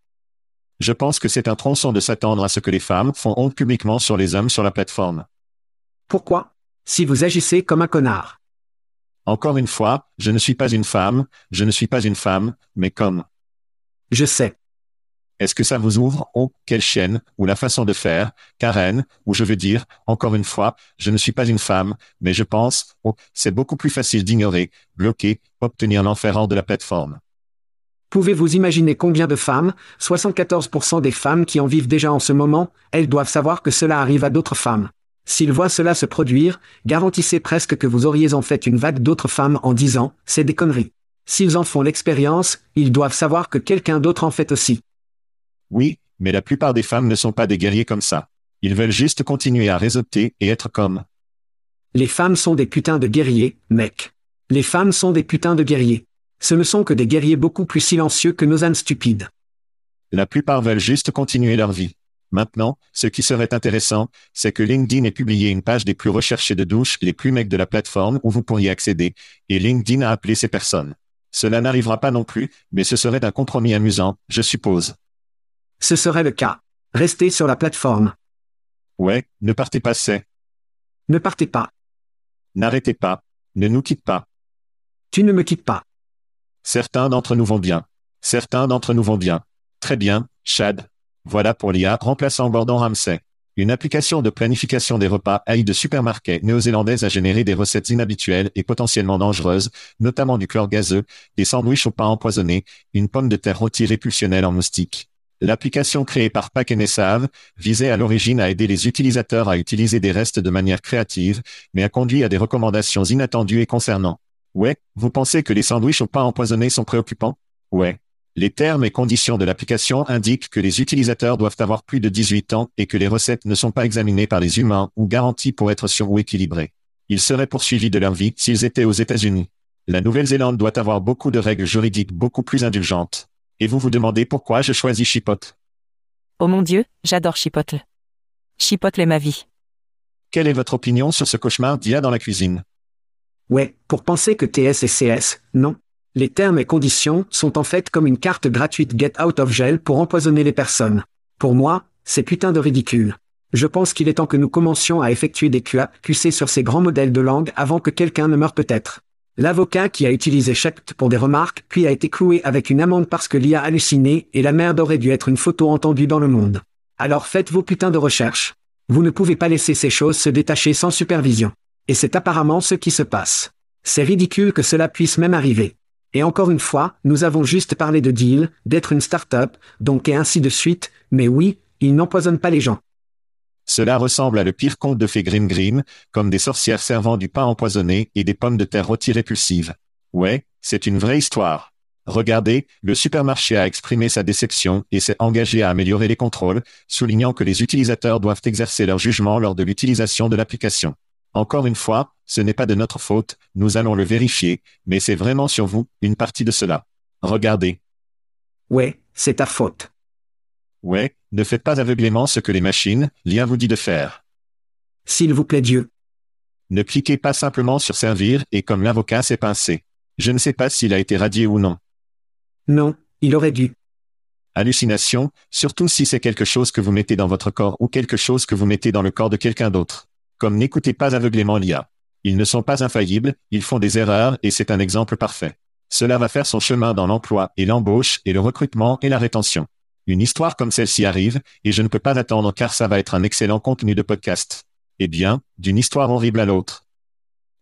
Je pense que c'est un tronçon de s'attendre à ce que les femmes font honte publiquement sur les hommes sur la plateforme. Pourquoi? Si vous agissez comme un connard. Encore une fois, je ne suis pas une femme, je ne suis pas une femme, mais comme. Je sais. Est-ce que ça vous ouvre, oh, quelle chaîne, ou la façon de faire, Karen, ou je veux dire, encore une fois, je ne suis pas une femme, mais je pense, oh, c'est beaucoup plus facile d'ignorer, bloquer, obtenir l'enferrant de la plateforme. Pouvez-vous imaginer combien de femmes, 74% des femmes qui en vivent déjà en ce moment, elles doivent savoir que cela arrive à d'autres femmes? S'ils voient cela se produire, garantissez presque que vous auriez en fait une vague d'autres femmes en disant, c'est des conneries. S'ils en font l'expérience, ils doivent savoir que quelqu'un d'autre en fait aussi. Oui, mais la plupart des femmes ne sont pas des guerriers comme ça. Ils veulent juste continuer à réseauter et être comme. Les femmes sont des putains de guerriers, mec. Les femmes sont des putains de guerriers. Ce ne sont que des guerriers beaucoup plus silencieux que nos ânes stupides. La plupart veulent juste continuer leur vie. Maintenant, ce qui serait intéressant, c'est que LinkedIn ait publié une page des plus recherchés de douche, les plus mecs de la plateforme où vous pourriez accéder, et LinkedIn a appelé ces personnes. Cela n'arrivera pas non plus, mais ce serait un compromis amusant, je suppose. Ce serait le cas. Restez sur la plateforme. Ouais, ne partez pas, c'est. Ne partez pas. N'arrêtez pas. Ne nous quitte pas. Tu ne me quittes pas. Certains d'entre nous vont bien. Certains d'entre nous vont bien. Très bien, Chad. Voilà pour l'IA remplaçant Gordon Ramsay. Une application de planification des repas AI de supermarket néo-zélandaise a généré des recettes inhabituelles et potentiellement dangereuses, notamment du chlore gazeux, des sandwichs au pain empoisonné, une pomme de terre rôtie répulsionnelle en moustique. L'application créée par Nessav visait à l'origine à aider les utilisateurs à utiliser des restes de manière créative, mais a conduit à des recommandations inattendues et concernant. Ouais, vous pensez que les sandwichs au pain empoisonné sont préoccupants? Ouais. Les termes et conditions de l'application indiquent que les utilisateurs doivent avoir plus de 18 ans et que les recettes ne sont pas examinées par les humains ou garanties pour être sûres ou équilibrées. Ils seraient poursuivis de leur vie s'ils étaient aux États-Unis. La Nouvelle-Zélande doit avoir beaucoup de règles juridiques beaucoup plus indulgentes. Et vous vous demandez pourquoi je choisis Chipotle. Oh mon Dieu, j'adore Chipotle. Chipotle est ma vie. Quelle est votre opinion sur ce cauchemar d'IA dans la cuisine? Ouais, pour penser que TS et CS, non. Les termes et conditions sont en fait comme une carte gratuite Get Out of Jail pour empoisonner les personnes. Pour moi, c'est putain de ridicule. Je pense qu'il est temps que nous commencions à effectuer des QA, QC sur ces grands modèles de langue avant que quelqu'un ne meure peut-être. L'avocat qui a utilisé Shept pour des remarques puis a été cloué avec une amende parce que l'IA halluciné et la merde aurait dû être une photo entendue dans le monde. Alors faites vos putains de recherches. Vous ne pouvez pas laisser ces choses se détacher sans supervision. Et c'est apparemment ce qui se passe. C'est ridicule que cela puisse même arriver. Et encore une fois, nous avons juste parlé de deal, d'être une start-up, donc et ainsi de suite, mais oui, ils n'empoisonnent pas les gens. Cela ressemble à le pire conte de fées Grim Grim, comme des sorcières servant du pain empoisonné et des pommes de terre rôties répulsives. Ouais, c'est une vraie histoire. Regardez, le supermarché a exprimé sa déception et s'est engagé à améliorer les contrôles, soulignant que les utilisateurs doivent exercer leur jugement lors de l'utilisation de l'application. Encore une fois, ce n'est pas de notre faute, nous allons le vérifier, mais c'est vraiment sur vous, une partie de cela. Regardez. Ouais, c'est ta faute. Ouais, ne faites pas aveuglément ce que les machines, l'IA vous dit de faire. S'il vous plaît Dieu. Ne cliquez pas simplement sur servir et comme l'avocat s'est pincé. Je ne sais pas s'il a été radié ou non. Non, il aurait dû. Hallucination, surtout si c'est quelque chose que vous mettez dans votre corps ou quelque chose que vous mettez dans le corps de quelqu'un d'autre. Comme n'écoutez pas aveuglément l'IA. Ils ne sont pas infaillibles, ils font des erreurs et c'est un exemple parfait. Cela va faire son chemin dans l'emploi et l'embauche et le recrutement et la rétention. Une histoire comme celle-ci arrive, et je ne peux pas attendre car ça va être un excellent contenu de podcast. Eh bien, d'une histoire horrible à l'autre.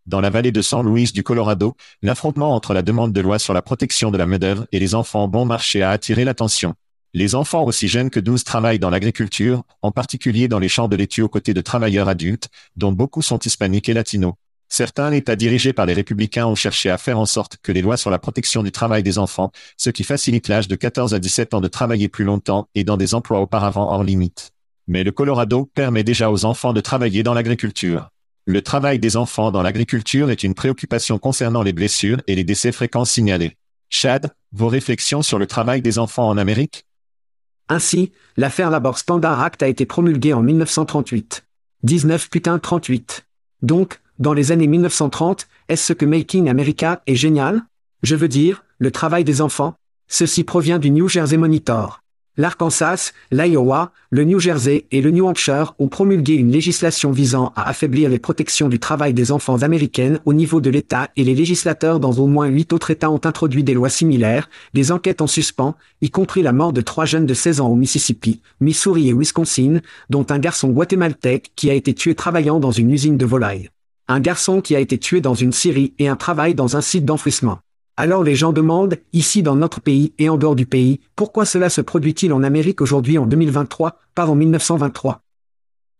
Dans la vallée de San Luis du Colorado, l'affrontement entre la demande de loi sur la protection de la main-d'œuvre et les enfants bon marché a attiré l'attention. Les enfants aussi jeunes que 12 travaillent dans l'agriculture, en particulier dans les champs de laitue aux côtés de travailleurs adultes, dont beaucoup sont hispaniques et latinos. Certains États dirigés par les républicains ont cherché à faire en sorte que les lois sur la protection du travail des enfants, ce qui facilite l'âge de 14 à 17 ans de travailler plus longtemps et dans des emplois auparavant hors limite. Mais le Colorado permet déjà aux enfants de travailler dans l'agriculture. Le travail des enfants dans l'agriculture est une préoccupation concernant les blessures et les décès fréquents signalés. Chad, vos réflexions sur le travail des enfants en Amérique? Ainsi, l'affaire Labor Standard Act a été promulguée en 1938. 19 putain 38. Donc, dans les années 1930, est-ce ce que Making America est génial? Je veux dire, le travail des enfants Ceci provient du New Jersey Monitor. L'Arkansas, l'Iowa, le New Jersey et le New Hampshire ont promulgué une législation visant à affaiblir les protections du travail des enfants américaines au niveau de l'État et les législateurs dans au moins huit autres États ont introduit des lois similaires, des enquêtes en suspens, y compris la mort de trois jeunes de 16 ans au Mississippi, Missouri et Wisconsin, dont un garçon guatémaltèque qui a été tué travaillant dans une usine de volailles. Un garçon qui a été tué dans une scierie et un travail dans un site d'enfouissement. Alors les gens demandent, ici dans notre pays et en dehors du pays, pourquoi cela se produit-il en Amérique aujourd'hui en 2023, pas en 1923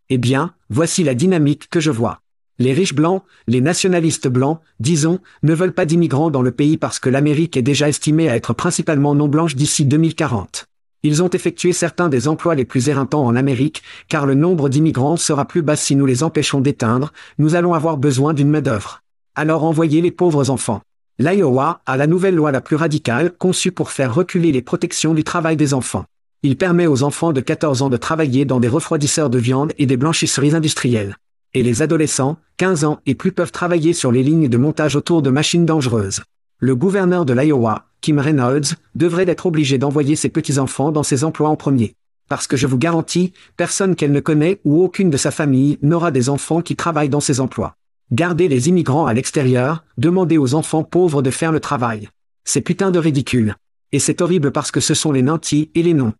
Eh bien, voici la dynamique que je vois. Les riches blancs, les nationalistes blancs, disons, ne veulent pas d'immigrants dans le pays parce que l'Amérique est déjà estimée à être principalement non blanche d'ici 2040. Ils ont effectué certains des emplois les plus éreintants en Amérique, car le nombre d'immigrants sera plus bas si nous les empêchons d'éteindre, nous allons avoir besoin d'une main-d'œuvre. Alors envoyez les pauvres enfants. L'Iowa a la nouvelle loi la plus radicale conçue pour faire reculer les protections du travail des enfants. Il permet aux enfants de 14 ans de travailler dans des refroidisseurs de viande et des blanchisseries industrielles. Et les adolescents, 15 ans et plus peuvent travailler sur les lignes de montage autour de machines dangereuses. Le gouverneur de l'Iowa, Kim Reynolds, devrait être obligé d'envoyer ses petits-enfants dans ces emplois en premier. Parce que je vous garantis, personne qu'elle ne connaît ou aucune de sa famille n'aura des enfants qui travaillent dans ces emplois. Gardez les immigrants à l'extérieur, demandez aux enfants pauvres de faire le travail. C'est putain de ridicule. Et c'est horrible parce que ce sont les nantis et les noms.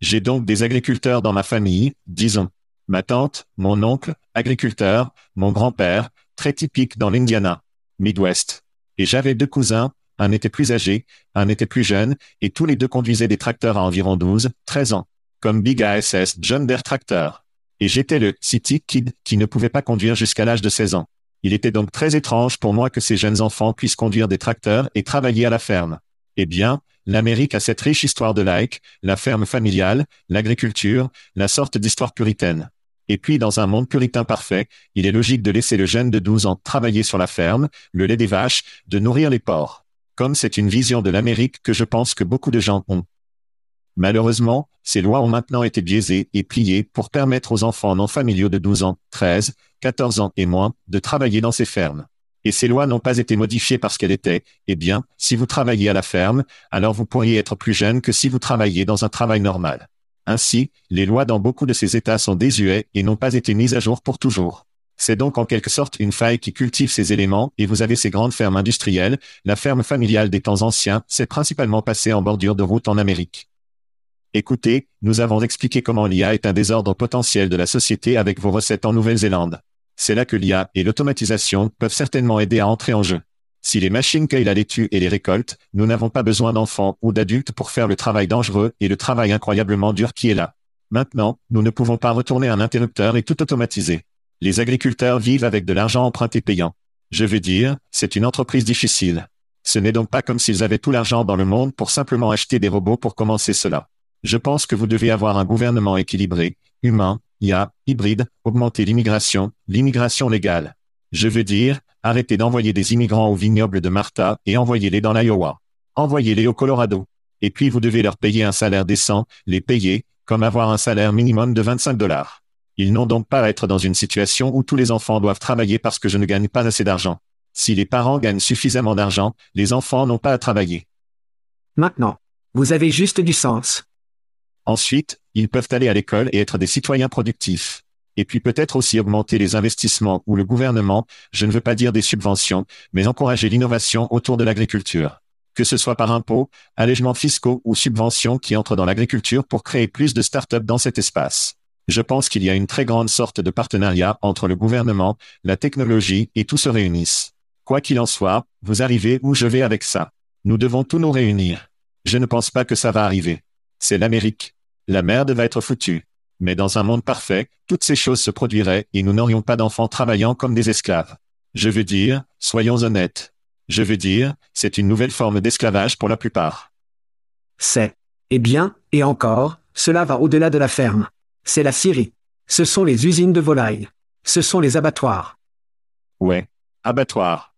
J'ai donc des agriculteurs dans ma famille, disons. Ma tante, mon oncle, agriculteur, mon grand-père, très typique dans l'Indiana, Midwest. Et j'avais deux cousins, un était plus âgé, un était plus jeune, et tous les deux conduisaient des tracteurs à environ 12, 13 ans. Comme Big ASS John Deere Tractor et j'étais le City Kid qui ne pouvait pas conduire jusqu'à l'âge de 16 ans. Il était donc très étrange pour moi que ces jeunes enfants puissent conduire des tracteurs et travailler à la ferme. Eh bien, l'Amérique a cette riche histoire de like, la ferme familiale, l'agriculture, la sorte d'histoire puritaine. Et puis dans un monde puritain parfait, il est logique de laisser le jeune de 12 ans travailler sur la ferme, le lait des vaches, de nourrir les porcs. Comme c'est une vision de l'Amérique que je pense que beaucoup de gens ont. Malheureusement, ces lois ont maintenant été biaisées et pliées pour permettre aux enfants non familiaux de 12 ans, 13, 14 ans et moins de travailler dans ces fermes. Et ces lois n'ont pas été modifiées parce qu'elles étaient, eh bien, si vous travaillez à la ferme, alors vous pourriez être plus jeune que si vous travailliez dans un travail normal. Ainsi, les lois dans beaucoup de ces États sont désuets et n'ont pas été mises à jour pour toujours. C'est donc en quelque sorte une faille qui cultive ces éléments et vous avez ces grandes fermes industrielles, la ferme familiale des temps anciens, c'est principalement passé en bordure de route en Amérique. Écoutez, nous avons expliqué comment l'IA est un désordre potentiel de la société avec vos recettes en Nouvelle-Zélande. C'est là que l'IA et l'automatisation peuvent certainement aider à entrer en jeu. Si les machines cueillent la laitue et les récoltent, nous n'avons pas besoin d'enfants ou d'adultes pour faire le travail dangereux et le travail incroyablement dur qui est là. Maintenant, nous ne pouvons pas retourner un interrupteur et tout automatiser. Les agriculteurs vivent avec de l'argent emprunté payant. Je veux dire, c'est une entreprise difficile. Ce n'est donc pas comme s'ils avaient tout l'argent dans le monde pour simplement acheter des robots pour commencer cela. Je pense que vous devez avoir un gouvernement équilibré, humain, IA, hybride, augmenter l'immigration, l'immigration légale. Je veux dire, arrêtez d'envoyer des immigrants au vignoble de Martha et envoyez-les dans l'Iowa. Envoyez-les au Colorado. Et puis vous devez leur payer un salaire décent, les payer, comme avoir un salaire minimum de 25 dollars. Ils n'ont donc pas à être dans une situation où tous les enfants doivent travailler parce que je ne gagne pas assez d'argent. Si les parents gagnent suffisamment d'argent, les enfants n'ont pas à travailler. Maintenant. Vous avez juste du sens. Ensuite, ils peuvent aller à l'école et être des citoyens productifs. Et puis peut-être aussi augmenter les investissements ou le gouvernement, je ne veux pas dire des subventions, mais encourager l'innovation autour de l'agriculture. Que ce soit par impôts, allègements fiscaux ou subventions qui entrent dans l'agriculture pour créer plus de start-up dans cet espace. Je pense qu'il y a une très grande sorte de partenariat entre le gouvernement, la technologie et tout se réunissent. Quoi qu'il en soit, vous arrivez où je vais avec ça. Nous devons tous nous réunir. Je ne pense pas que ça va arriver. C'est l'Amérique. La merde va être foutue. Mais dans un monde parfait, toutes ces choses se produiraient et nous n'aurions pas d'enfants travaillant comme des esclaves. Je veux dire, soyons honnêtes. Je veux dire, c'est une nouvelle forme d'esclavage pour la plupart. C'est. Eh bien, et encore, cela va au-delà de la ferme. C'est la Syrie. Ce sont les usines de volailles. Ce sont les abattoirs. Ouais. Abattoirs.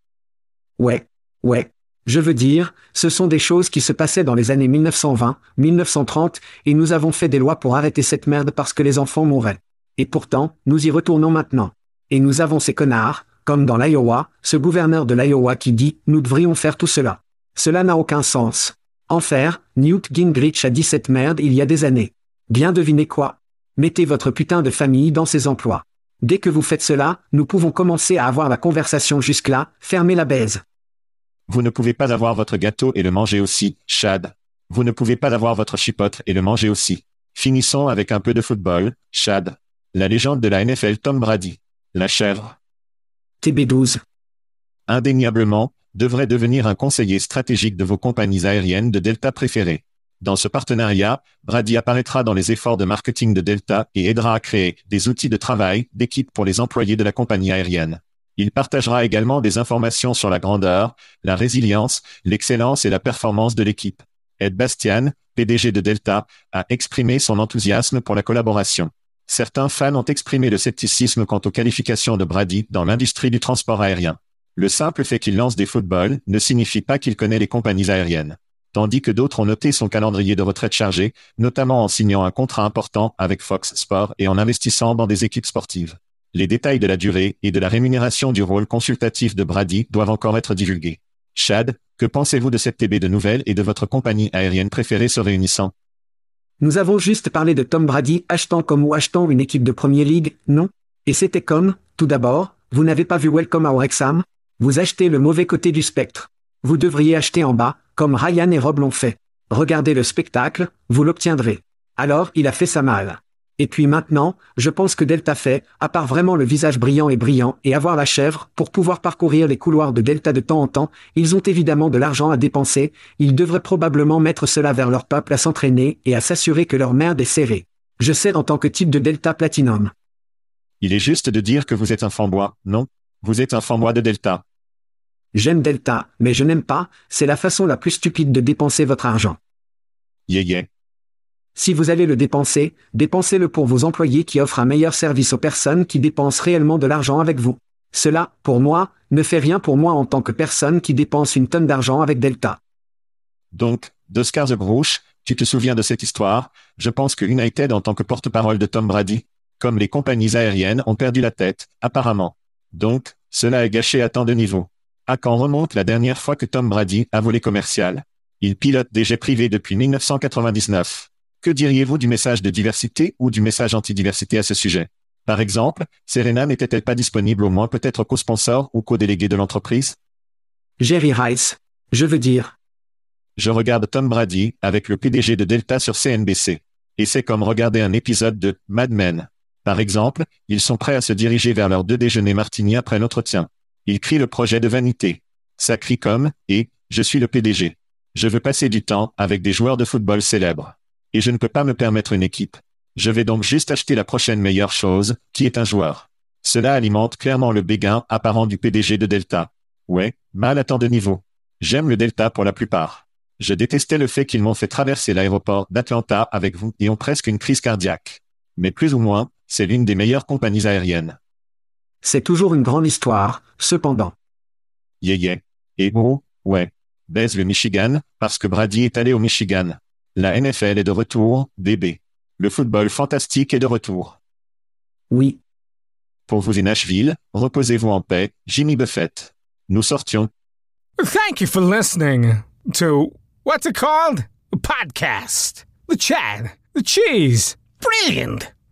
Ouais. Ouais. Je veux dire, ce sont des choses qui se passaient dans les années 1920, 1930, et nous avons fait des lois pour arrêter cette merde parce que les enfants mouraient. Et pourtant, nous y retournons maintenant. Et nous avons ces connards, comme dans l'Iowa, ce gouverneur de l'Iowa qui dit, nous devrions faire tout cela. Cela n'a aucun sens. En faire, Newt Gingrich a dit cette merde il y a des années. Bien devinez quoi? Mettez votre putain de famille dans ses emplois. Dès que vous faites cela, nous pouvons commencer à avoir la conversation jusque-là, fermez la baise. Vous ne pouvez pas avoir votre gâteau et le manger aussi, Chad. Vous ne pouvez pas avoir votre chipotle et le manger aussi. Finissons avec un peu de football, Chad. La légende de la NFL Tom Brady. La chèvre. TB12. Indéniablement, devrait devenir un conseiller stratégique de vos compagnies aériennes de Delta préférées. Dans ce partenariat, Brady apparaîtra dans les efforts de marketing de Delta et aidera à créer des outils de travail, d'équipe pour les employés de la compagnie aérienne. Il partagera également des informations sur la grandeur, la résilience, l'excellence et la performance de l'équipe. Ed Bastian, PDG de Delta, a exprimé son enthousiasme pour la collaboration. Certains fans ont exprimé le scepticisme quant aux qualifications de Brady dans l'industrie du transport aérien. Le simple fait qu'il lance des footballs ne signifie pas qu'il connaît les compagnies aériennes. Tandis que d'autres ont noté son calendrier de retraite chargé, notamment en signant un contrat important avec Fox Sport et en investissant dans des équipes sportives. Les détails de la durée et de la rémunération du rôle consultatif de Brady doivent encore être divulgués. Chad, que pensez-vous de cette TB de nouvelles et de votre compagnie aérienne préférée se réunissant? Nous avons juste parlé de Tom Brady achetant comme ou achetant une équipe de Premier League, non? Et c'était comme, tout d'abord, vous n'avez pas vu Welcome à Wrexham? Vous achetez le mauvais côté du spectre. Vous devriez acheter en bas, comme Ryan et Rob l'ont fait. Regardez le spectacle, vous l'obtiendrez. Alors il a fait sa mal. Et puis maintenant, je pense que Delta fait, à part vraiment le visage brillant et brillant et avoir la chèvre, pour pouvoir parcourir les couloirs de Delta de temps en temps, ils ont évidemment de l'argent à dépenser, ils devraient probablement mettre cela vers leur peuple à s'entraîner et à s'assurer que leur merde est serrée. Je sais en tant que type de Delta Platinum. Il est juste de dire que vous êtes un fanbois, non? Vous êtes un fanbois de Delta. J'aime Delta, mais je n'aime pas, c'est la façon la plus stupide de dépenser votre argent. Yeah yeah. Si vous allez le dépenser, dépensez-le pour vos employés qui offrent un meilleur service aux personnes qui dépensent réellement de l'argent avec vous. Cela, pour moi, ne fait rien pour moi en tant que personne qui dépense une tonne d'argent avec Delta. Donc, d'Oscar The Grouch, tu te souviens de cette histoire? Je pense que United en tant que porte-parole de Tom Brady, comme les compagnies aériennes ont perdu la tête, apparemment. Donc, cela est gâché à tant de niveaux. À quand remonte la dernière fois que Tom Brady a volé commercial? Il pilote des jets privés depuis 1999. Que diriez-vous du message de diversité ou du message anti-diversité à ce sujet? Par exemple, Serena n'était-elle pas disponible au moins peut-être co-sponsor ou co-délégué de l'entreprise? Jerry Rice. Je veux dire. Je regarde Tom Brady avec le PDG de Delta sur CNBC. Et c'est comme regarder un épisode de Mad Men. Par exemple, ils sont prêts à se diriger vers leur deux déjeuners martini après l'entretien. Ils crient le projet de vanité. Ça crie comme, et, je suis le PDG. Je veux passer du temps avec des joueurs de football célèbres. Et je ne peux pas me permettre une équipe. Je vais donc juste acheter la prochaine meilleure chose, qui est un joueur. Cela alimente clairement le béguin apparent du PDG de Delta. Ouais, mal à tant de niveaux. J'aime le Delta pour la plupart. Je détestais le fait qu'ils m'ont fait traverser l'aéroport d'Atlanta avec vous et ont presque une crise cardiaque. Mais plus ou moins, c'est l'une des meilleures compagnies aériennes. C'est toujours une grande histoire, cependant. Yeah yeah. Et oh, ouais. Baise le Michigan, parce que Brady est allé au Michigan. La NFL est de retour, bébé. Le football fantastique est de retour. Oui. Pour vous et Nashville, reposez-vous en paix, Jimmy Buffett. Nous sortions. Thank you for listening to what's it called? A podcast. The Chad. The Cheese. Brilliant.